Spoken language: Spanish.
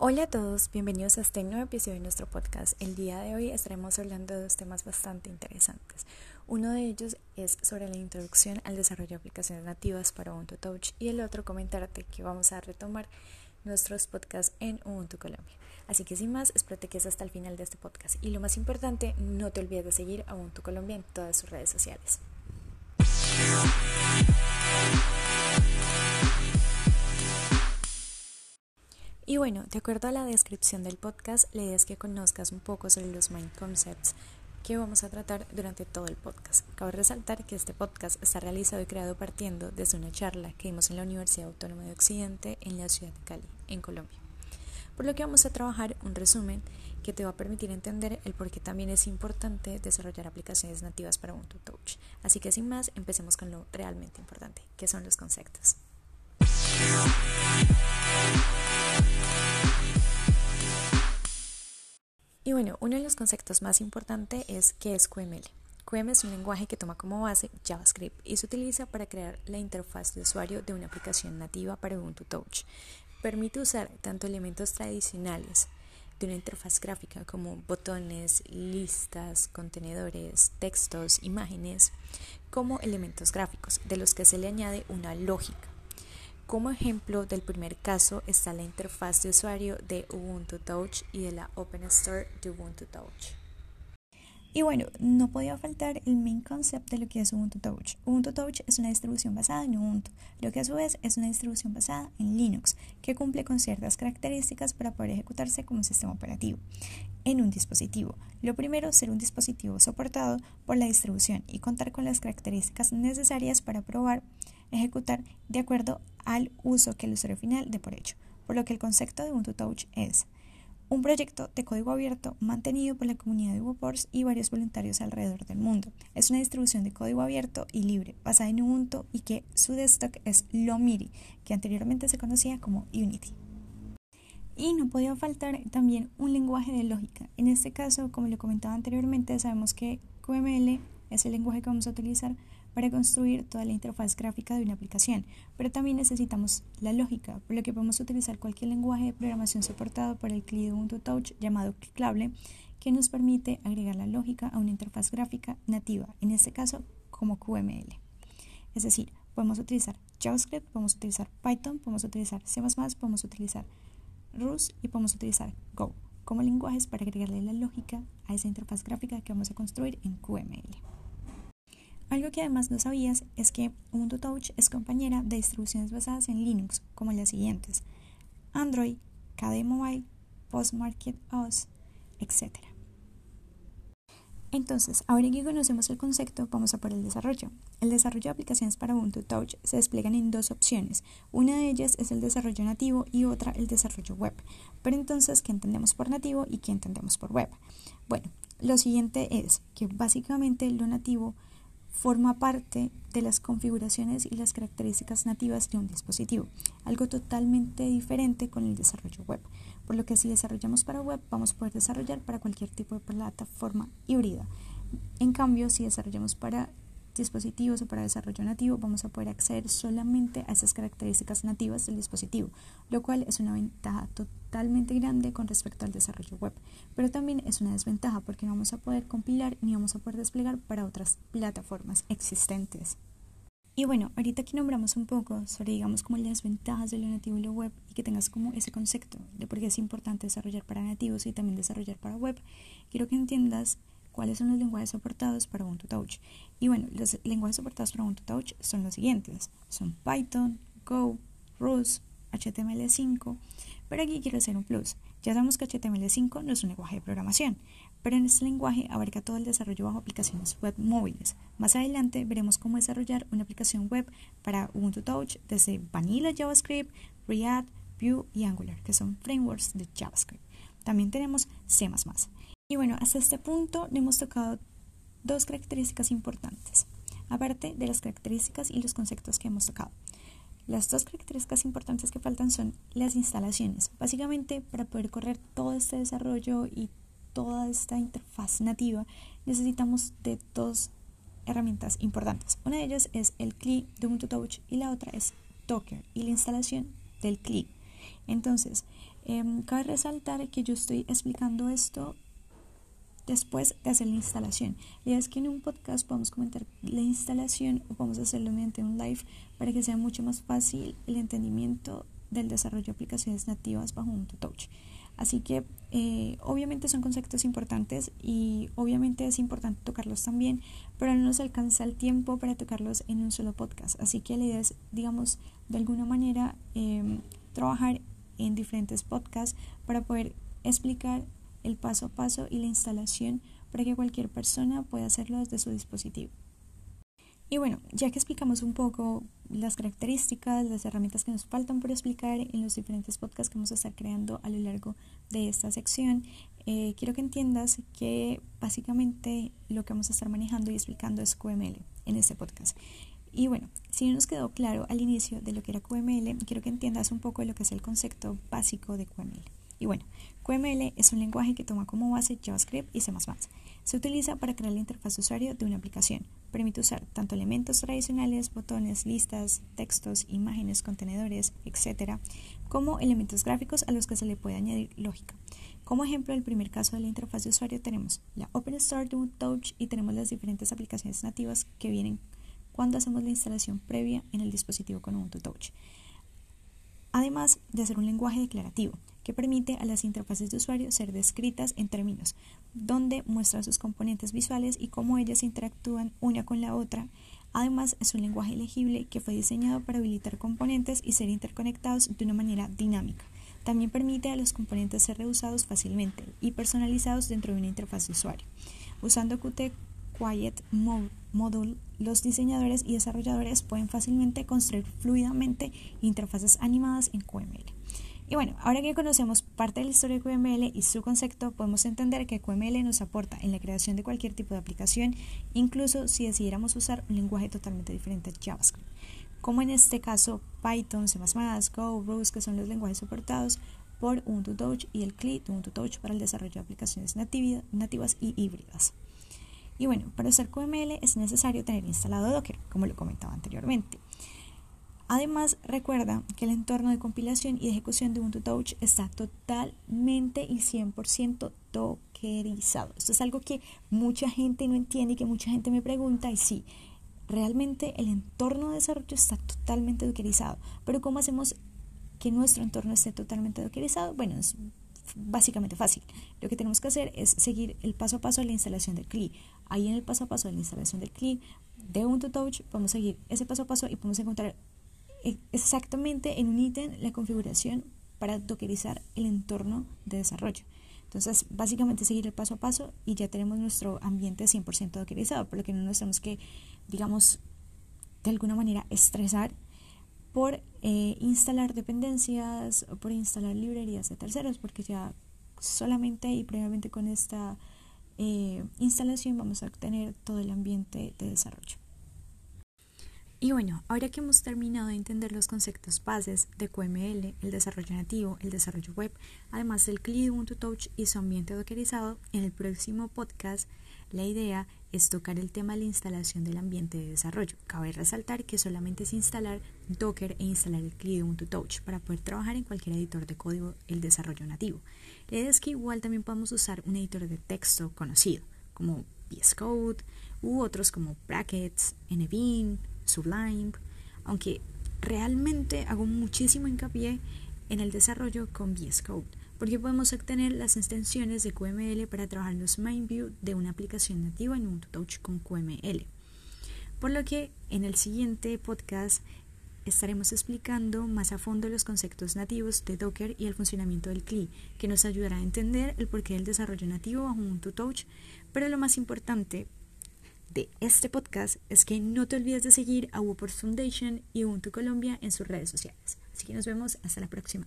Hola a todos, bienvenidos a este nuevo episodio de nuestro podcast. El día de hoy estaremos hablando de dos temas bastante interesantes. Uno de ellos es sobre la introducción al desarrollo de aplicaciones nativas para Ubuntu Touch y el otro comentarte que vamos a retomar nuestros podcasts en Ubuntu Colombia. Así que sin más, espero que quedes hasta el final de este podcast y lo más importante, no te olvides de seguir a Ubuntu Colombia en todas sus redes sociales. Y bueno, de acuerdo a la descripción del podcast, la idea es que conozcas un poco sobre los Mind Concepts que vamos a tratar durante todo el podcast. Cabe resaltar que este podcast está realizado y creado partiendo desde una charla que dimos en la Universidad Autónoma de Occidente en la ciudad de Cali, en Colombia. Por lo que vamos a trabajar un resumen que te va a permitir entender el por qué también es importante desarrollar aplicaciones nativas para Ubuntu Touch. Así que sin más, empecemos con lo realmente importante, que son los conceptos. Y bueno, uno de los conceptos más importantes es qué es QML. QML es un lenguaje que toma como base JavaScript y se utiliza para crear la interfaz de usuario de una aplicación nativa para Ubuntu Touch. Permite usar tanto elementos tradicionales de una interfaz gráfica como botones, listas, contenedores, textos, imágenes, como elementos gráficos de los que se le añade una lógica como ejemplo del primer caso está la interfaz de usuario de Ubuntu Touch y de la Open Store de Ubuntu Touch. Y bueno, no podía faltar el main concept de lo que es Ubuntu Touch. Ubuntu Touch es una distribución basada en Ubuntu, lo que a su vez es una distribución basada en Linux, que cumple con ciertas características para poder ejecutarse como sistema operativo en un dispositivo. Lo primero, ser un dispositivo soportado por la distribución y contar con las características necesarias para probar ejecutar de acuerdo al uso que el usuario final dé por hecho, por lo que el concepto de Ubuntu Touch es un proyecto de código abierto mantenido por la comunidad de UBOPORS y varios voluntarios alrededor del mundo. Es una distribución de código abierto y libre basada en Ubuntu y que su desktop es Lomiri, que anteriormente se conocía como Unity. Y no podía faltar también un lenguaje de lógica. En este caso, como lo comentaba anteriormente, sabemos que QML es el lenguaje que vamos a utilizar para construir toda la interfaz gráfica de una aplicación, pero también necesitamos la lógica, por lo que podemos utilizar cualquier lenguaje de programación soportado por el CLI de Ubuntu Touch llamado Clicable, que nos permite agregar la lógica a una interfaz gráfica nativa, en este caso como QML. Es decir, podemos utilizar JavaScript, podemos utilizar Python, podemos utilizar C++, podemos utilizar Rust y podemos utilizar Go como lenguajes para agregarle la lógica a esa interfaz gráfica que vamos a construir en QML. Algo que además no sabías es que Ubuntu Touch es compañera de distribuciones basadas en Linux, como las siguientes: Android, KDE Mobile, Postmarket OS, etc. Entonces, ahora que conocemos el concepto, vamos a por el desarrollo. El desarrollo de aplicaciones para Ubuntu Touch se despliegan en dos opciones. Una de ellas es el desarrollo nativo y otra el desarrollo web. Pero entonces, ¿qué entendemos por nativo y qué entendemos por web? Bueno, lo siguiente es que básicamente lo nativo forma parte de las configuraciones y las características nativas de un dispositivo, algo totalmente diferente con el desarrollo web, por lo que si desarrollamos para web vamos a poder desarrollar para cualquier tipo de plataforma híbrida. En cambio, si desarrollamos para dispositivos o para desarrollo nativo vamos a poder acceder solamente a esas características nativas del dispositivo, lo cual es una ventaja totalmente grande con respecto al desarrollo web, pero también es una desventaja porque no vamos a poder compilar ni vamos a poder desplegar para otras plataformas existentes. Y bueno, ahorita aquí nombramos un poco sobre, digamos, como las ventajas de lo nativo y lo web y que tengas como ese concepto de por qué es importante desarrollar para nativos y también desarrollar para web. Quiero que entiendas cuáles son los lenguajes soportados para Ubuntu Touch. Y bueno, los lenguajes soportados para Ubuntu Touch son los siguientes. Son Python, Go, Rust, HTML5. Pero aquí quiero hacer un plus. Ya sabemos que HTML5 no es un lenguaje de programación, pero en este lenguaje abarca todo el desarrollo bajo aplicaciones web móviles. Más adelante veremos cómo desarrollar una aplicación web para Ubuntu Touch desde Vanilla JavaScript, React, Vue y Angular, que son frameworks de JavaScript. También tenemos C++. Y bueno, hasta este punto hemos tocado dos características importantes, aparte de las características y los conceptos que hemos tocado. Las dos características importantes que faltan son las instalaciones. Básicamente, para poder correr todo este desarrollo y toda esta interfaz nativa, necesitamos de dos herramientas importantes. Una de ellas es el CLI de Ubuntu Touch y la otra es Docker y la instalación del CLI. Entonces, Em, cabe resaltar que yo estoy explicando esto después de hacer la instalación. La idea es que en un podcast podamos comentar la instalación o podemos hacerlo mediante un live para que sea mucho más fácil el entendimiento del desarrollo de aplicaciones nativas bajo un Touch. Así que eh, obviamente son conceptos importantes y obviamente es importante tocarlos también, pero no nos alcanza el tiempo para tocarlos en un solo podcast. Así que la idea es, digamos, de alguna manera em, trabajar en diferentes podcasts para poder explicar el paso a paso y la instalación para que cualquier persona pueda hacerlo desde su dispositivo. Y bueno, ya que explicamos un poco las características, las herramientas que nos faltan por explicar en los diferentes podcasts que vamos a estar creando a lo largo de esta sección, eh, quiero que entiendas que básicamente lo que vamos a estar manejando y explicando es QML en este podcast. Y bueno, si no nos quedó claro al inicio de lo que era QML, quiero que entiendas un poco de lo que es el concepto básico de QML. Y bueno, QML es un lenguaje que toma como base JavaScript y C++. Se utiliza para crear la interfaz de usuario de una aplicación. Permite usar tanto elementos tradicionales, botones, listas, textos, imágenes, contenedores, etc., como elementos gráficos a los que se le puede añadir lógica. Como ejemplo, el primer caso de la interfaz de usuario tenemos la OpenStart de Touch y tenemos las diferentes aplicaciones nativas que vienen cuando hacemos la instalación previa en el dispositivo con Ubuntu Touch. Además de ser un lenguaje declarativo, que permite a las interfaces de usuario ser descritas en términos, donde muestran sus componentes visuales y cómo ellas interactúan una con la otra. Además, es un lenguaje legible que fue diseñado para habilitar componentes y ser interconectados de una manera dinámica. También permite a los componentes ser reusados fácilmente y personalizados dentro de una interfaz de usuario. Usando Qt Quiet Module, los diseñadores y desarrolladores pueden fácilmente construir fluidamente interfaces animadas en QML. Y bueno, ahora que conocemos parte de la historia de QML y su concepto, podemos entender que QML nos aporta en la creación de cualquier tipo de aplicación, incluso si decidiéramos usar un lenguaje totalmente diferente de JavaScript, como en este caso Python, C++, Go, Rust, que son los lenguajes soportados por Ubuntu Touch y el CLI de Ubuntu Touch para el desarrollo de aplicaciones nativas y híbridas. Y bueno, para usar QML es necesario tener instalado Docker, como lo comentaba anteriormente. Además, recuerda que el entorno de compilación y de ejecución de Ubuntu Touch está totalmente y 100% dockerizado. Esto es algo que mucha gente no entiende y que mucha gente me pregunta y sí, realmente el entorno de desarrollo está totalmente dockerizado. Pero ¿cómo hacemos que nuestro entorno esté totalmente dockerizado? Bueno, es básicamente fácil. Lo que tenemos que hacer es seguir el paso a paso de la instalación del CLI. Ahí en el paso a paso de la instalación del CLI de Ubuntu Touch podemos seguir ese paso a paso y podemos encontrar e, exactamente en un ítem la configuración para dockerizar el entorno de desarrollo. Entonces, básicamente seguir el paso a paso y ya tenemos nuestro ambiente 100% dockerizado, por lo que no nos tenemos que, digamos, de alguna manera estresar por eh, instalar dependencias por instalar librerías de terceros, porque ya solamente y previamente con esta eh, instalación vamos a obtener todo el ambiente de desarrollo. Y bueno, ahora que hemos terminado de entender los conceptos bases de QML, el desarrollo nativo, el desarrollo web, además del CLI Ubuntu Touch y su ambiente dockerizado, en el próximo podcast la idea es tocar el tema de la instalación del ambiente de desarrollo. Cabe resaltar que solamente es instalar Docker e instalar el CLI Ubuntu Touch para poder trabajar en cualquier editor de código el desarrollo nativo. La idea es que igual también podemos usar un editor de texto conocido como VS Code u otros como Brackets, NBean, Sublime, aunque realmente hago muchísimo hincapié en el desarrollo con VS Code, porque podemos obtener las extensiones de QML para trabajar los main view de una aplicación nativa en un Touch con QML. Por lo que en el siguiente podcast estaremos explicando más a fondo los conceptos nativos de Docker y el funcionamiento del CLI, que nos ayudará a entender el porqué del desarrollo nativo bajo Ubuntu Touch, pero lo más importante de este podcast es que no te olvides de seguir a Wuport Foundation y Ubuntu Colombia en sus redes sociales. Así que nos vemos hasta la próxima.